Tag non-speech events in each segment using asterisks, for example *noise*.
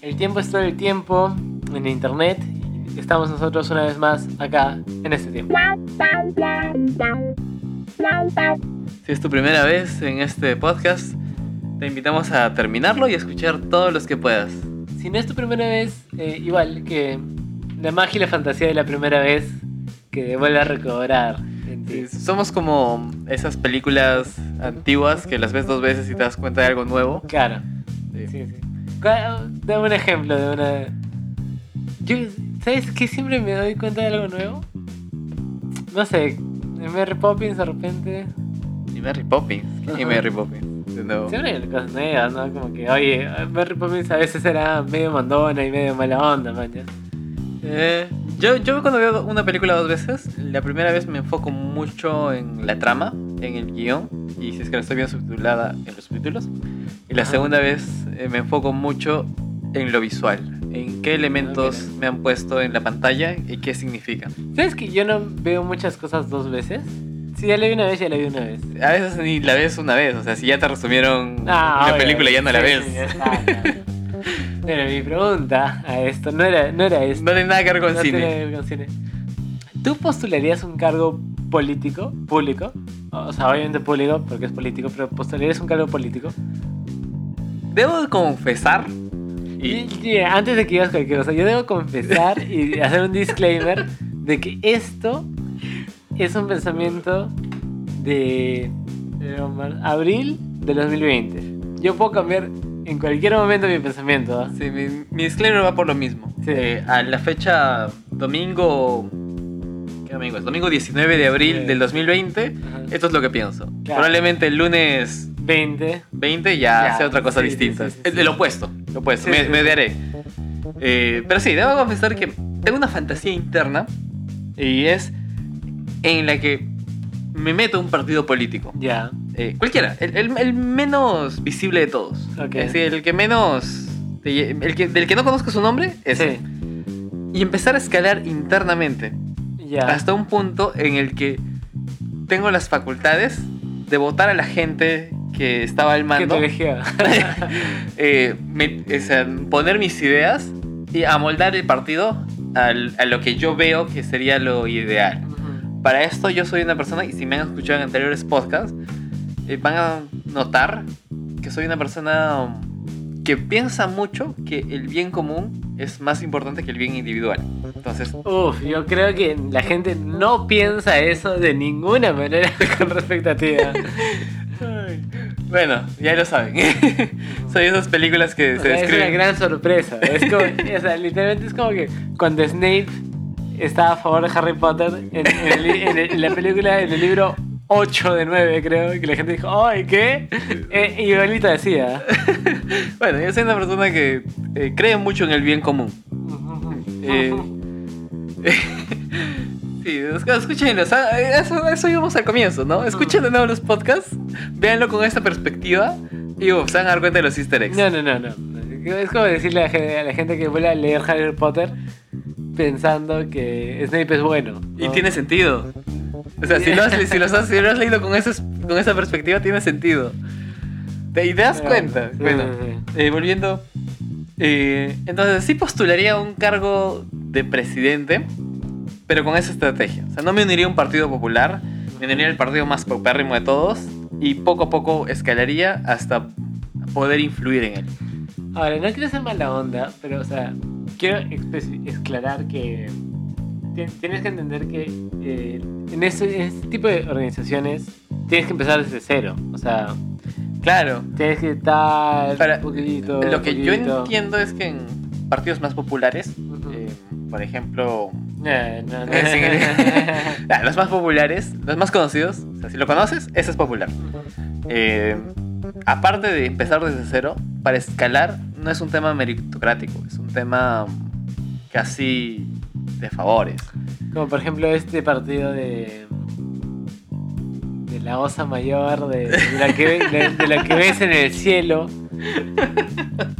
El tiempo es todo el tiempo en internet. Estamos nosotros una vez más acá en este tiempo. Si es tu primera vez en este podcast, te invitamos a terminarlo y a escuchar todos los que puedas. Si no es tu primera vez, eh, igual que la magia y la fantasía de la primera vez que vuelve a recobrar. Sí, Somos como esas películas antiguas que las ves dos veces y te das cuenta de algo nuevo. Claro. Sí. Sí, sí. ¿Cuál- Dame un ejemplo de una. Yo, ¿Sabes qué siempre me doy cuenta de algo nuevo? No sé, en Mary Poppins de repente. Y Mary Poppins. ¿Qué Ajá. Mary Poppins? De nuevo. Siempre hay cosas nuevas, ¿no? Como que, oye, Mary Poppins a veces era medio mandona y medio mala onda, man. Eh, yo, yo cuando veo una película dos veces, la primera vez me enfoco mucho en la trama, en el guion, y si es que la estoy viendo subtitulada en los subtítulos. Y la Ajá. segunda vez me enfoco mucho en lo visual, en qué elementos me han puesto en la pantalla y qué significan. ¿Sabes que yo no veo muchas cosas dos veces? Si ya la vi una vez, ya la vi una vez. A veces ni la ves una vez, o sea, si ya te resumieron Ah, una obvio, película ya no la sí, ves. está, ya. Pero mi pregunta a esto no era, no era esto. No tiene nada que ver con No tiene cine. que ver con cine. ¿Tú postularías un cargo político, público? O sea, obviamente público, porque es político, pero postularías un cargo político. Debo confesar, Y, y y antes de que digas cualquier cosa, yo debo confesar y *laughs* hacer un disclaimer de que esto es un pensamiento de, de abril de 2020. Yo puedo cambiar en cualquier momento mi pensamiento. ¿ah? Sí, mi, mi disclaimer va por lo mismo. Sí. Eh, a la fecha domingo. ¿Qué domingo es? Domingo 19 de abril Sí. del 2020. Ajá. Esto es lo que pienso. Claro. Probablemente el lunes 20. 20 ya, Ya, sea otra cosa sí, distinta. sí, sí, Es sí. de lo opuesto. Lo opuesto. Me, daré. Eh, pero sí, debo confesar que tengo una fantasía interna. Y es en la que me meto a un partido político. Ya. Eh, cualquiera, el, el- el menos visible de todos. Ok. Es decir, el que menos. El que, del que no conozco su nombre, ese. Y empezar a escalar internamente. Ya. Hasta un punto en el que tengo las facultades de votar a la gente que estaba al ¿Qué mando. te eligió? *laughs* eh, me- poner mis ideas y amoldar el partido al- a lo que yo veo que sería lo ideal. Ujú. Para esto yo soy una persona, y si me han escuchado en anteriores podcasts, eh, van a notar que soy una persona que piensa mucho que el bien común es más importante que el bien individual. Entonces, Uf, yo creo que la gente no piensa eso de ninguna manera *laughs* con respecto a ti. *laughs* ay, bueno, ya lo saben. *laughs* soy esas películas que O se sea, es una describen. gran sorpresa. Es como, o sea, literalmente es como que cuando Snape estaba a favor de Harry Potter en, en el li- en el- en la película, en el libro 8 de 9, creo, y que la gente dijo, ¡ay, qué! Eh, igualito decía. *laughs* Bueno, yo soy una persona que eh, cree mucho en el bien común. Eh, *laughs* sí, es- escúchenlo, eso, eso íbamos al comienzo, ¿no? Escuchen de nuevo los podcasts, véanlo con esta perspectiva y uf, se van a dar cuenta de los easter eggs. No, no, no, no. Es como decirle a la gente, que vuelve a leer Harry Potter pensando que Snape es bueno. Y tiene sentido. O sea, si lo has, si los has- si lo has leído con, ese- con esa perspectiva, tiene sentido. Te, y te das cuenta. Bueno, eh, volviendo. eh, entonces, sí postularía un cargo de presidente, pero con esa estrategia. O sea, no me uniría a un partido popular, me uniría al partido más paupérrimo de todos y poco a poco escalaría hasta poder influir en él. Ahora, no quiero ser mala onda, pero, o sea, quiero aclarar que ti- tienes que entender que eh, en, ese, en este tipo de organizaciones tienes que empezar desde cero. O sea, Claro. tienes que estar Para- un poquitito. Lo que yo poquitito. entiendo es que en partidos más populares, Ujú. eh, por ejemplo, No, no, no. *laughs* Eh, sí. *laughs* Ah, los más populares, los más conocidos, o sea, si lo conoces, ese es popular. Eh, aparte de empezar desde cero, para escalar no es un tema meritocrático, es un tema casi de favores. Como por ejemplo este partido de. de la osa mayor, de, de la, que, ve- de, de la que ves en el cielo.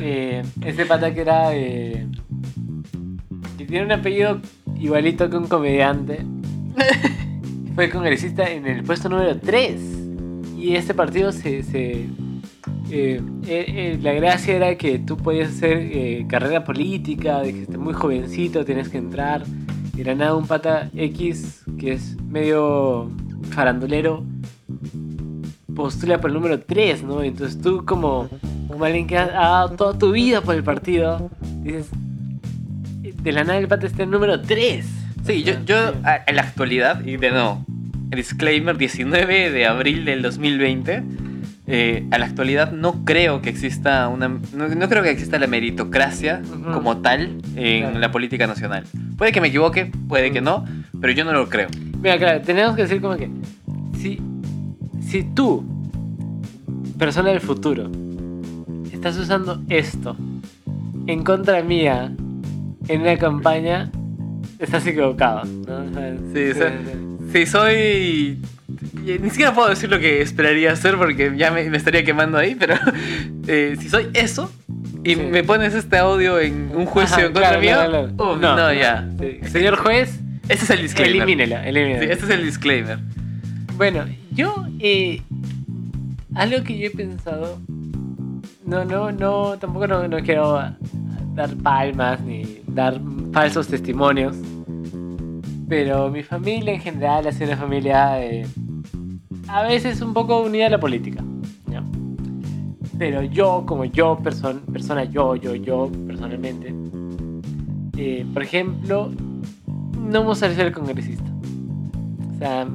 Eh, este pata que era. eh, que tiene un apellido igualito que un comediante. *laughs* Fue congresista en el puesto número 3. Y este partido se. se eh, eh, eh, la gracia era que tú podías hacer carrera política, de que estés muy jovencito, tienes que entrar. Era nada un pata X que es medio farandulero, postula por el número 3, ¿no? Entonces tú como, como alguien que ha dado toda tu vida por el partido, dices, de la nada el pata está en el número 3. Sí, yo, yo a- en la actualidad, y de nuevo, disclaimer, 19 de abril del 2020, eh, a la actualidad no creo que exista una, no, no creo que exista la meritocracia Ujú. como tal en Claro. la política nacional. Puede que me equivoque, puede que no, pero yo no lo creo. Mira, claro, tenemos que decir como que si, si tú, persona del futuro, estás usando esto en contra mía en una campaña, estás equivocado. ¿no? O sea, Sí, o Si soy... Ni siquiera puedo decir lo que esperaría hacer porque ya me, me estaría quemando ahí, pero *laughs* eh, si soy eso y Sí. me pones este audio en un juicio Ajá, en contra claro, mío, uf, no, ya. Sí. Señor juez, Ese es el disclaimer. elimínela, elimínela. Sí, este es el disclaimer. Bueno, yo eh, algo que yo he pensado, no, no, no, tampoco no, no quiero dar palmas ni dar falsos testimonios, pero mi familia en general ha sido una familia a veces un poco unida a la política. ¿ya? Pero yo, como yo, person- persona, yo, yo, yo, personalmente, eh, por ejemplo, no me gustaría ser congresista. O sea,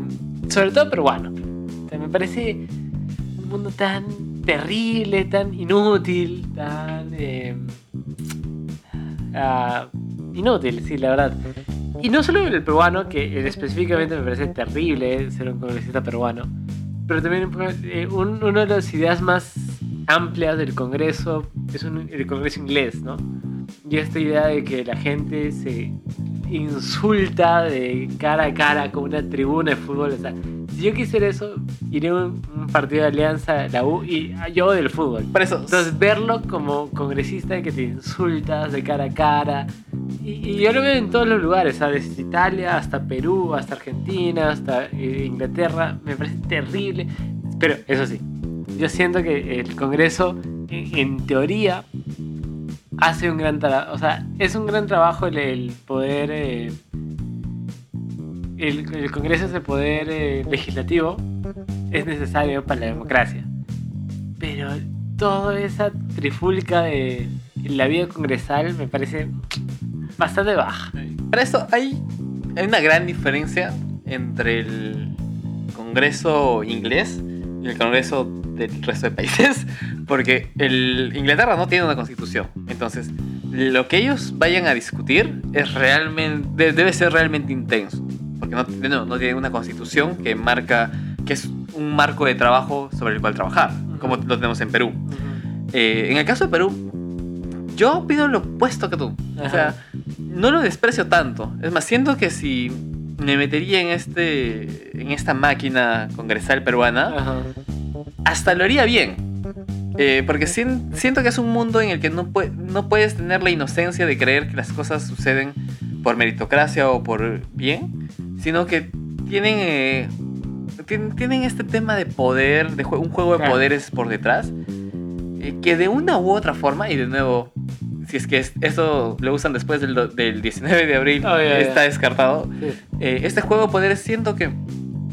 sobre todo peruano. O sea, me parece un mundo tan terrible, tan inútil, tan... eh, ah, inútil, sí, la verdad. Y no solo el peruano, que específicamente me parece terrible ser un congresista peruano, pero también eh, un- una de las ideas más amplias del Congreso es un- el Congreso inglés, ¿no? Y esta idea de que la gente se insulta de cara a cara con una tribuna de fútbol. O sea, si yo quisiera eso, iría a un, un partido de alianza, la U, y yo del fútbol. Por eso, Entonces, verlo como congresista que te insultas de cara a cara. Y, y yo lo veo en todos los lugares, o sea, desde Italia hasta Perú, hasta Argentina, hasta eh, Inglaterra. Me parece terrible. Pero eso sí, yo siento que el Congreso, en, en teoría, hace un gran trabajo. O sea, es un gran trabajo el, poder. eh, el, el Congreso es el poder eh, legislativo. Es necesario para la democracia. Pero toda esa trifulca de la vida congresal me parece bastante baja. para eso hay, hay una gran diferencia entre el Congreso inglés y el Congreso del resto de países, porque el Inglaterra no tiene una constitución. Entonces, lo que ellos vayan a discutir es realmente de- debe ser realmente intenso, porque no, no, no tiene una constitución que marca que es un marco de trabajo sobre el cual trabajar, como lo tenemos en Perú. Eh, en el caso de Perú, yo opino lo opuesto que tú. O Ajá. sea, no lo desprecio tanto. Es más, siento que si me metería en este en esta máquina congresal peruana, Ajá. hasta lo haría bien. Eh, porque sien- siento que es un mundo en el que no, no puedes tener la inocencia de creer que las cosas suceden por meritocracia o por bien, sino que tienen, eh, tien- tienen este tema de poder, de jue- un juego de Claro. poderes por detrás, eh, que de una u otra forma, y de nuevo, si es que es- eso lo usan después del, del 19 de abril, Oh, está descartado, Sí. eh, este juego de poderes siento que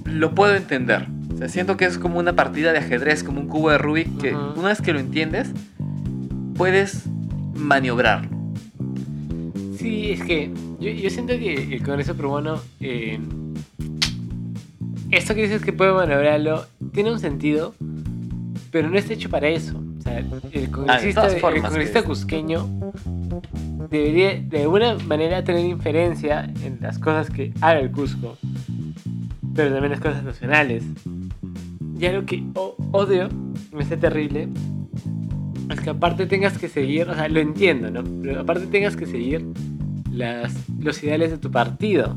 lo puedo entender. O sea, siento que es como una partida de ajedrez, como un cubo de Rubik, que una vez que lo entiendes, puedes maniobrar. Sí, es que yo, yo siento que el Congreso peruano, eh, esto que dices que puede maniobrarlo, tiene un sentido, pero no está hecho para eso. O sea, el congresista, todas el congresista cusqueño debería de alguna manera tener inferencia en las cosas que haga el Cusco, pero también las cosas nacionales. Y algo que odio, me hace terrible, es que aparte tengas que seguir, o sea, lo entiendo, ¿no? Pero aparte tengas que seguir las, los ideales de tu partido.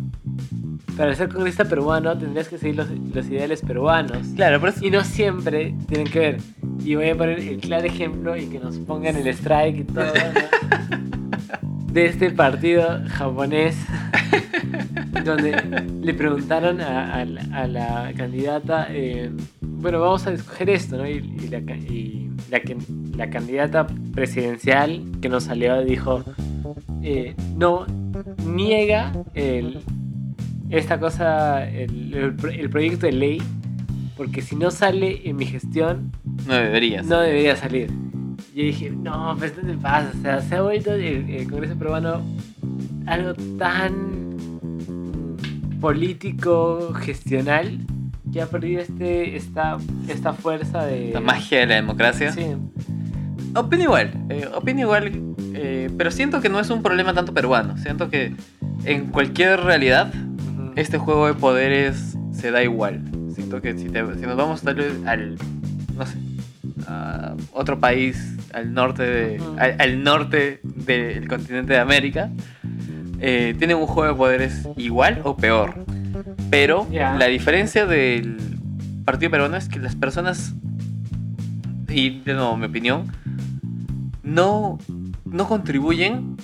Para ser congresista peruano tendrías que seguir los, los ideales peruanos. Claro, pero es- Y no siempre tienen que ver. Y voy a poner el claro ejemplo y que nos pongan el strike y todo. ¿no? *laughs* De este partido japonés. *laughs* donde le preguntaron a, a la candidata. eh, bueno, vamos a escoger esto, ¿no? Y, y la y la, que, la candidata presidencial que nos salió dijo, eh, no, niega el, esta cosa, el, el pro- el proyecto de ley, porque si no sale en mi gestión, No deberías. no debería salir. Yo dije, no, pues no te pasa, o sea, se ha vuelto el, el Congreso peruano algo tan político, gestional, que ha perdido este, esta, esta fuerza de... La magia de la democracia. Sí. Opino igual, eh, opino igual, eh, pero siento que no es un problema tanto peruano. Siento que en cualquier realidad este juego de poderes se da igual. Siento que si, te- si nos vamos tal vez al, no sé, a otro país al norte, de, al norte del continente de América, eh, tienen un juego de poderes igual o peor. Pero Ya. la diferencia del partido peruano es que las personas, y de nuevo mi opinión, no, no contribuyen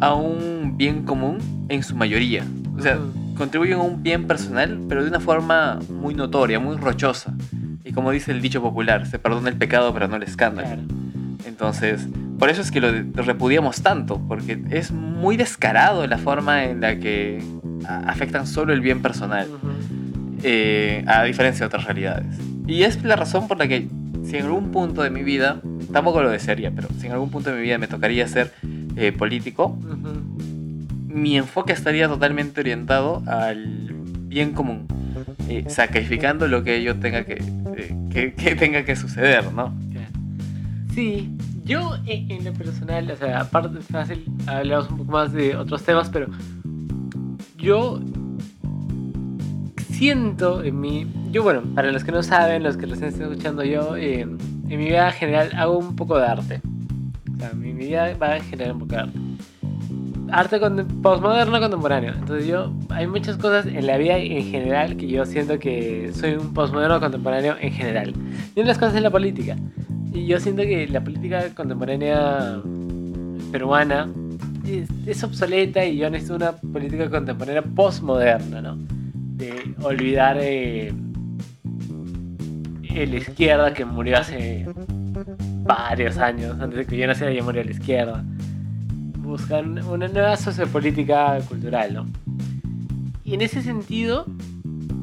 a un bien común en su mayoría. O sea, contribuyen a un bien personal, pero de una forma muy notoria, muy rochosa. Y como dice el dicho popular, se perdona el pecado, pero no el escándalo. Claro. Entonces, por eso es que lo, repudiamos tanto, porque es muy descarado la forma en la que afectan solo el bien personal, eh, a diferencia de otras realidades. Y es la razón por la que, si en algún punto de mi vida, tampoco lo desearía, pero si en algún punto de mi vida me tocaría ser eh, político, Ujú. mi enfoque estaría totalmente orientado al bien común, eh, sacrificando lo que yo tenga que, eh, que, que tenga que suceder, ¿no? Sí, yo en, lo personal, o sea, aparte hablamos un poco más de otros temas, pero yo siento en mí, yo bueno, para los que no saben, los que recién están escuchando yo, eh, en mi vida general hago un poco de arte. O sea, mi vida va a generar un poco de arte. Arte contem- postmoderno contemporáneo. Entonces yo, hay muchas cosas en la vida en general que yo siento que soy un postmoderno contemporáneo en general. Y una de las cosas es la política. Y yo siento que la política contemporánea peruana es, obsoleta y yo necesito una política contemporánea postmoderna, ¿no? De olvidar eh, la izquierda que murió hace varios años, antes de que yo naciera ya murió la izquierda. Buscar una nueva sociopolítica cultural, ¿no? Y en ese sentido,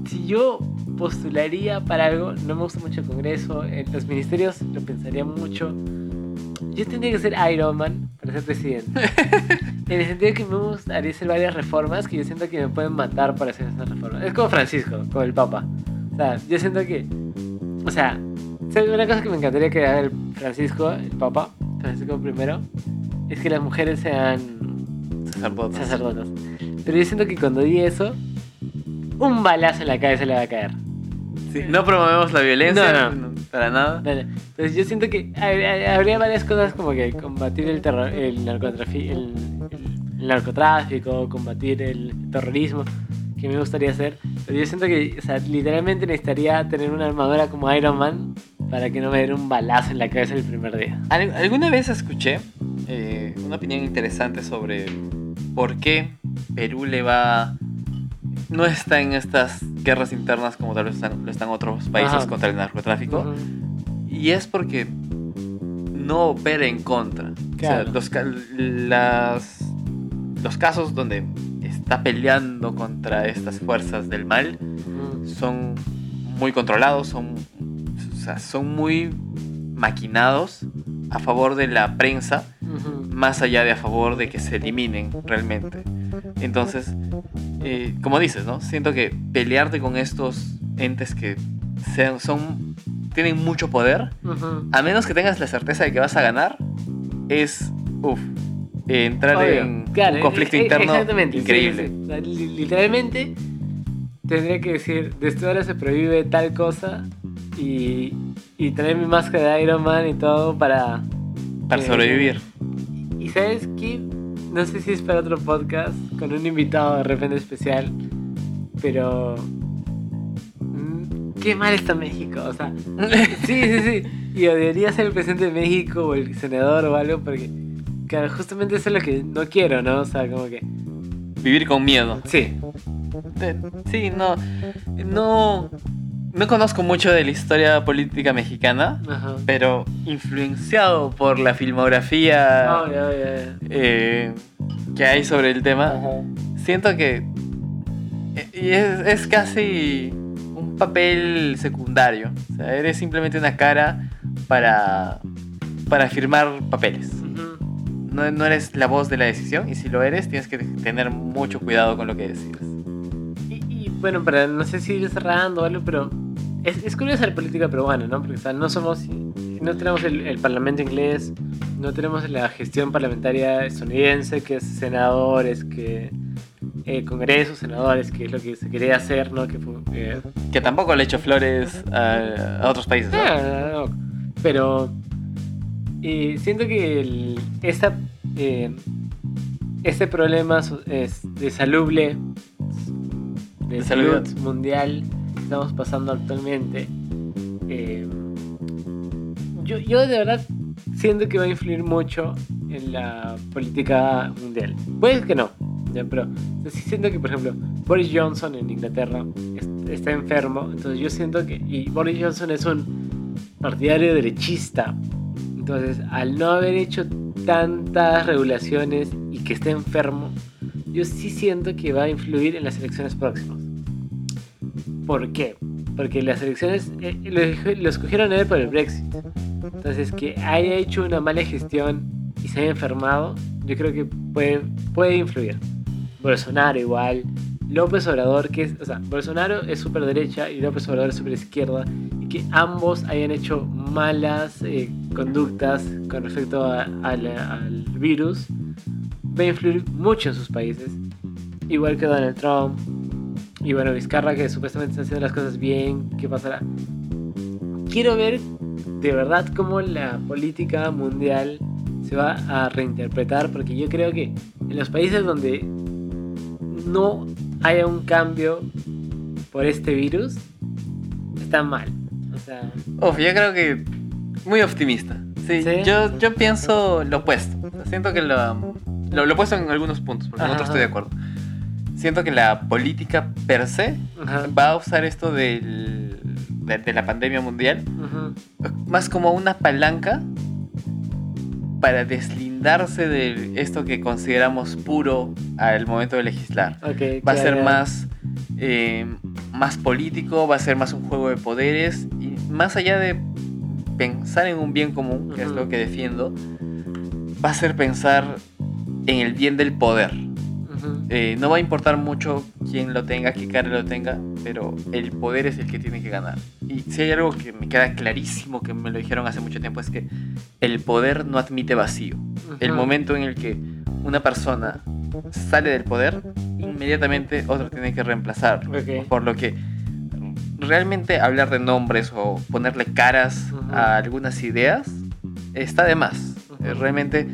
si yo postularía para algo, no me gusta mucho el Congreso, en los ministerios lo pensaría mucho. Yo tendría que ser Iron Man ser presidente. *laughs* en el sentido que me gustaría hacer varias reformas que yo siento que me pueden matar para hacer esas reformas. Es como Francisco, como el Papa. O sea, yo siento que. O sea, una cosa que me encantaría que haga el Francisco, el Papa, Francisco I, es que las mujeres sean Sacerdotes. sacerdotes. Pero yo siento que cuando di eso, un balazo en la cabeza le va a caer. Sí, no promovemos la violencia No, para nada. Vale. Entonces yo siento que hab- habría varias cosas como que combatir el, terror, el, narcotrafi- el, el- narcotráfico, combatir el terrorismo, que me gustaría hacer. Pero yo siento que o sea, literalmente necesitaría tener una armadura como Iron Man para que no me den un balazo en la cabeza el primer día. Al- Alguna vez escuché eh, una opinión interesante sobre por qué Perú le va. No está en estas guerras internas como tal vez están, lo están otros países Ajá. contra el narcotráfico. Y es porque no opera en contra. O sea, Claro. los, las, los casos donde está peleando contra estas fuerzas del mal son muy controlados, son, o sea, son muy maquinados a favor de la prensa, Más allá de a favor de que se eliminen realmente. Entonces, eh, como dices, ¿no? Siento que pelearte con estos entes que sean, son, tienen mucho poder, a menos que tengas la certeza de que vas a ganar, es, uff, entrar Obvio. en Claro, un conflicto e- e- interno increíble. sí, sí. O sea, li- literalmente tendría que decir, desde ahora se prohíbe tal cosa y, y traer mi máscara de Iron Man y todo para... Para que- sobrevivir. Sabes qué, no sé si es para otro podcast con un invitado de repente especial, pero... mm, Qué mal está México, o sea... *laughs* Sí, sí, sí. Y odiaría ser el presidente de México o el senador o algo porque... Claro, justamente eso es lo que no quiero, ¿no? O sea, como que... Vivir con miedo. Sí, Sí, no, no, no conozco mucho de la historia política mexicana, Ajá. pero influenciado por la filmografía Oh, eh, que hay sobre el tema, Ajá. siento que eh, y es, es casi un papel secundario. O sea, eres simplemente una cara para, para firmar papeles. No, no eres la voz de la decisión y si lo eres tienes que tener mucho cuidado con lo que decides. Bueno, para no sé si ir cerrando o algo, pero es, es curiosa la política peruana, ¿no? Porque o sea, no somos, no tenemos el, el parlamento inglés, no tenemos la gestión parlamentaria estadounidense, que es senadores, que eh, congresos, senadores, que es lo que se quería hacer, ¿no? Que eh, Que tampoco le echo flores a, a otros países. ¿no? Ah, no, pero eh, siento que el- esta, eh, este problema es de salubre, de, De salud mundial estamos pasando actualmente, eh, yo, yo de verdad siento que va a influir mucho en la política mundial. Puede que no, pero sí siento que, por ejemplo, Boris Johnson en Inglaterra es- está enfermo, entonces yo siento que... Y Boris Johnson es un partidario derechista, entonces al no haber hecho tantas regulaciones y que esté enfermo, yo sí siento que va a influir en las elecciones próximas. ¿Por qué? Porque las elecciones eh, lo, lo escogieron él por el Brexit. Entonces, que haya hecho una mala gestión y se haya enfermado, yo creo que puede, puede influir. Bolsonaro igual. López Obrador, que es, o sea, Bolsonaro es súper derecha y López Obrador es súper izquierda, y que ambos hayan hecho malas eh, conductas con respecto a- a la- al virus, va a influir mucho en sus países. Igual que Donald Trump, y bueno, Vizcarra, que supuestamente está haciendo las cosas bien, ¿qué pasará? Quiero ver de verdad cómo la política mundial se va a reinterpretar, porque yo creo que en los países donde no haya un cambio por este virus, está mal. O sea, Uf, yo creo que muy optimista. Sí, ¿Sí? Yo, yo pienso lo opuesto. Siento que lo, lo, lo opuesto en algunos puntos, porque en otros estoy de acuerdo. Siento que la política per se ajá, va a usar esto del, de, de la pandemia mundial más como una palanca para deslindarse de esto que consideramos puro al momento de legislar. Va a ser más, eh, más político, va a ser más un juego de poderes y más allá de pensar en un bien común, que es lo que defiendo, va a ser pensar en el bien del poder. Eh, no va a importar mucho quién lo tenga, qué cara lo tenga, pero el poder es el que tiene que ganar. Y si hay algo que me queda clarísimo, que me lo dijeron hace mucho tiempo, es que el poder no admite vacío. El momento en el que una persona sale del poder, inmediatamente otro tiene que reemplazar. Ok. Por lo que realmente hablar de nombres o ponerle caras a algunas ideas está de más. Eh, Realmente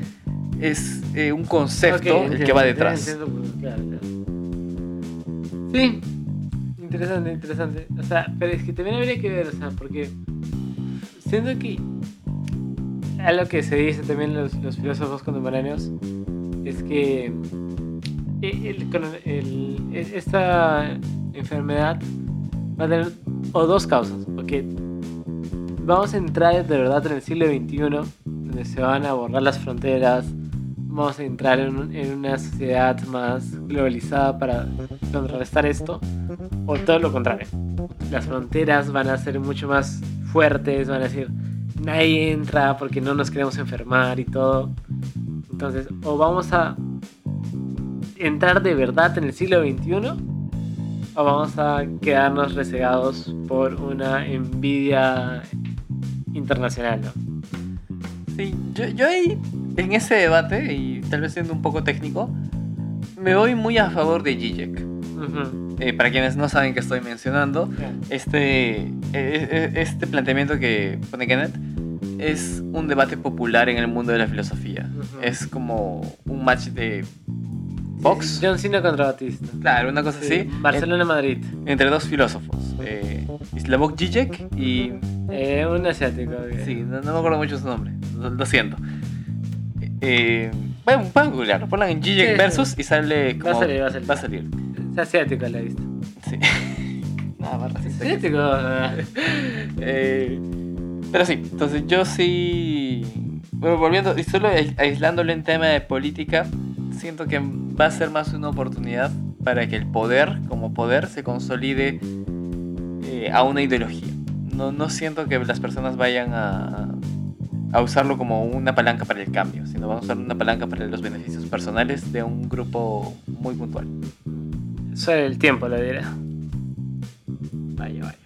es eh, un concepto el que va detrás. entiendo, entiendo, claro, claro. Sí, interesante, interesante. O sea, pero es que también habría que ver, o sea, porque siento que algo que se dice también los, los filósofos contemporáneos es que el- el- esta enfermedad va a tener o dos causas, porque vamos a entrar de verdad en el siglo XXI, donde se van a borrar las fronteras, vamos a entrar en, en una sociedad más globalizada para contrarrestar esto, o todo lo contrario. Las fronteras van a ser mucho más fuertes, van a decir, nadie entra porque no nos queremos enfermar y todo. Entonces, o vamos a entrar de verdad en el siglo XXI, o vamos a quedarnos resegados por una envidia internacional, ¿no? Sí, yo, yo ahí, en ese debate, y tal vez siendo un poco técnico, me voy muy a favor de Zizek. Ujú. Eh, para quienes no saben que estoy mencionando, este, eh, eh, este planteamiento que pone Kenneth es un debate popular en el mundo de la filosofía. Ujú. Es como un match de box. John Cena contra Batista. Claro, una cosa así. Barcelona-Madrid. en- entre dos filósofos. Eh, Slavoj Žižek y... Eh, un asiático. Sí, no, no me acuerdo mucho su nombre. Lo, lo siento. Eh, pueden googlearlo. Pongan en sí. versus y sale Va a como... salir, va a salir. Va a salir. Es asiático la vista. Sí. *laughs* Nada más racista. ah. *laughs* Eh, pero sí, entonces yo sí. Bueno, volviendo y solo ais- aislándolo en tema de política, siento que va a ser más una oportunidad para que el poder, como poder, se consolide eh, a una ideología. No, no siento que las personas vayan a, a usarlo como una palanca para el cambio, sino van a usar una palanca para los beneficios personales de un grupo muy puntual. Solo el tiempo lo dirá. Vaya, vaya.